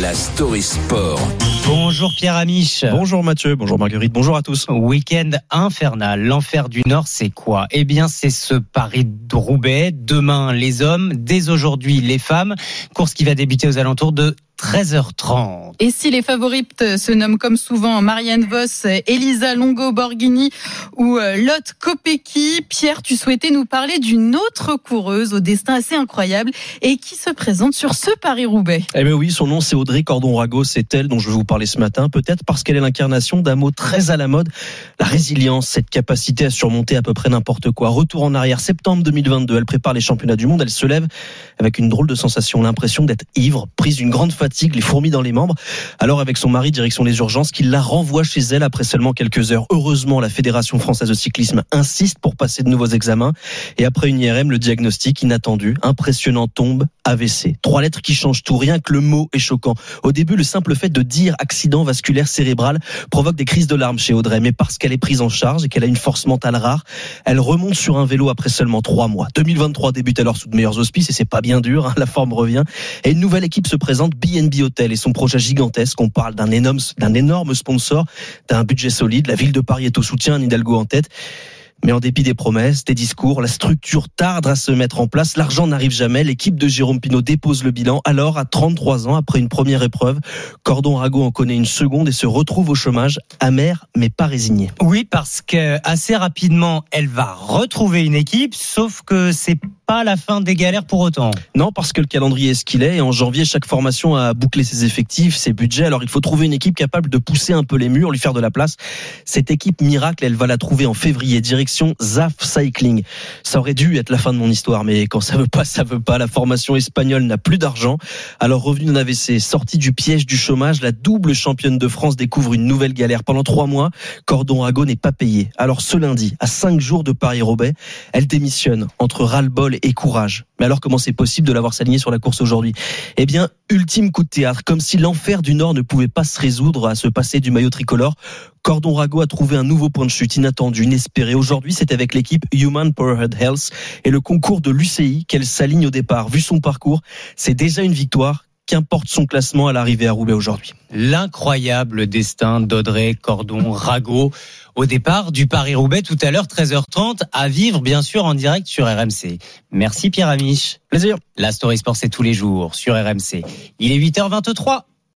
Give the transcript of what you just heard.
la story sport. Bonjour Pierre Amiche. Bonjour Mathieu, bonjour Marguerite, bonjour à tous. Week-end infernal. L'enfer du Nord, c'est quoi? Eh bien, c'est ce Paris de Roubaix. Demain, les hommes. Dès aujourd'hui, les femmes. Course qui va débuter aux alentours de 13h30. Et si les favorites se nomment comme souvent Marianne Voss, Elisa Longo Borghini ou euh, Lotte Kopecky, Pierre, tu souhaitais nous parler d'une autre coureuse au destin assez incroyable et qui se présente sur ce Paris-Roubaix. Eh bien oui, son nom c'est Audrey Cordon-Rago, c'est elle dont je vais vous parler ce matin, peut-être parce qu'elle est l'incarnation d'un mot très à la mode, la résilience, cette capacité à surmonter à peu près n'importe quoi. Retour en arrière, septembre 2022, elle prépare les championnats du monde, elle se lève avec une drôle de sensation, l'impression d'être ivre, prise d'une grande fatigue les fourmis dans les membres. Alors avec son mari, direction les urgences, qu'il la renvoie chez elle après seulement quelques heures. Heureusement, la Fédération française de cyclisme insiste pour passer de nouveaux examens. Et après une IRM, le diagnostic inattendu, impressionnant tombe, AVC. Trois lettres qui changent tout, rien que le mot est choquant. Au début, le simple fait de dire accident vasculaire cérébral provoque des crises de larmes chez Audrey, mais parce qu'elle est prise en charge et qu'elle a une force mentale rare, elle remonte sur un vélo après seulement trois mois. 2023 débute alors sous de meilleurs auspices et c'est pas bien dur, hein, la forme revient. Et une nouvelle équipe se présente, BNB Hotel et son projet gigantesque. On parle d'un énorme, d'un énorme sponsor, d'un budget solide. La ville de Paris est au soutien, Hidalgo en tête. Mais en dépit des promesses, des discours, la structure tarde à se mettre en place, l'argent n'arrive jamais, l'équipe de Jérôme Pinault dépose le bilan. Alors, à 33 ans, après une première épreuve, Cordon Rago en connaît une seconde et se retrouve au chômage, amer mais pas résigné. Oui, parce que assez rapidement, elle va retrouver une équipe, sauf que c'est pas la fin des galères pour autant. Non, parce que le calendrier est ce qu'il est. Et en janvier, chaque formation a bouclé ses effectifs, ses budgets. Alors il faut trouver une équipe capable de pousser un peu les murs, lui faire de la place. Cette équipe miracle, elle va la trouver en février, direction ZAF Cycling. Ça aurait dû être la fin de mon histoire, mais quand ça veut pas, ça veut pas. La formation espagnole n'a plus d'argent. Alors revenu d'un AVC, sortie du piège du chômage, la double championne de France découvre une nouvelle galère. Pendant trois mois, Cordon Rago n'est pas payé. Alors ce lundi, à cinq jours de Paris-Roubaix, elle démissionne entre ras-le-bol et courage. Mais alors comment c'est possible de l'avoir s'aligné sur la course aujourd'hui? Eh bien, ultime coup de théâtre, comme si l'enfer du Nord ne pouvait pas se résoudre à se passer du maillot tricolore. Cordon Rago a trouvé un nouveau point de chute inattendu, inespéré. Aujourd'hui, c'est avec l'équipe Human Powerhead Health et le concours de l'UCI qu'elle s'aligne au départ. Vu son parcours, c'est déjà une victoire qu'importe son classement à l'arrivée à Roubaix aujourd'hui. L'incroyable destin d'Audrey Cordon Rago au départ du Paris-Roubaix tout à l'heure 13h30 à vivre bien sûr en direct sur RMC. Merci Pierre Amiche. Plaisir. La Story Sport c'est tous les jours sur RMC. Il est 8h23.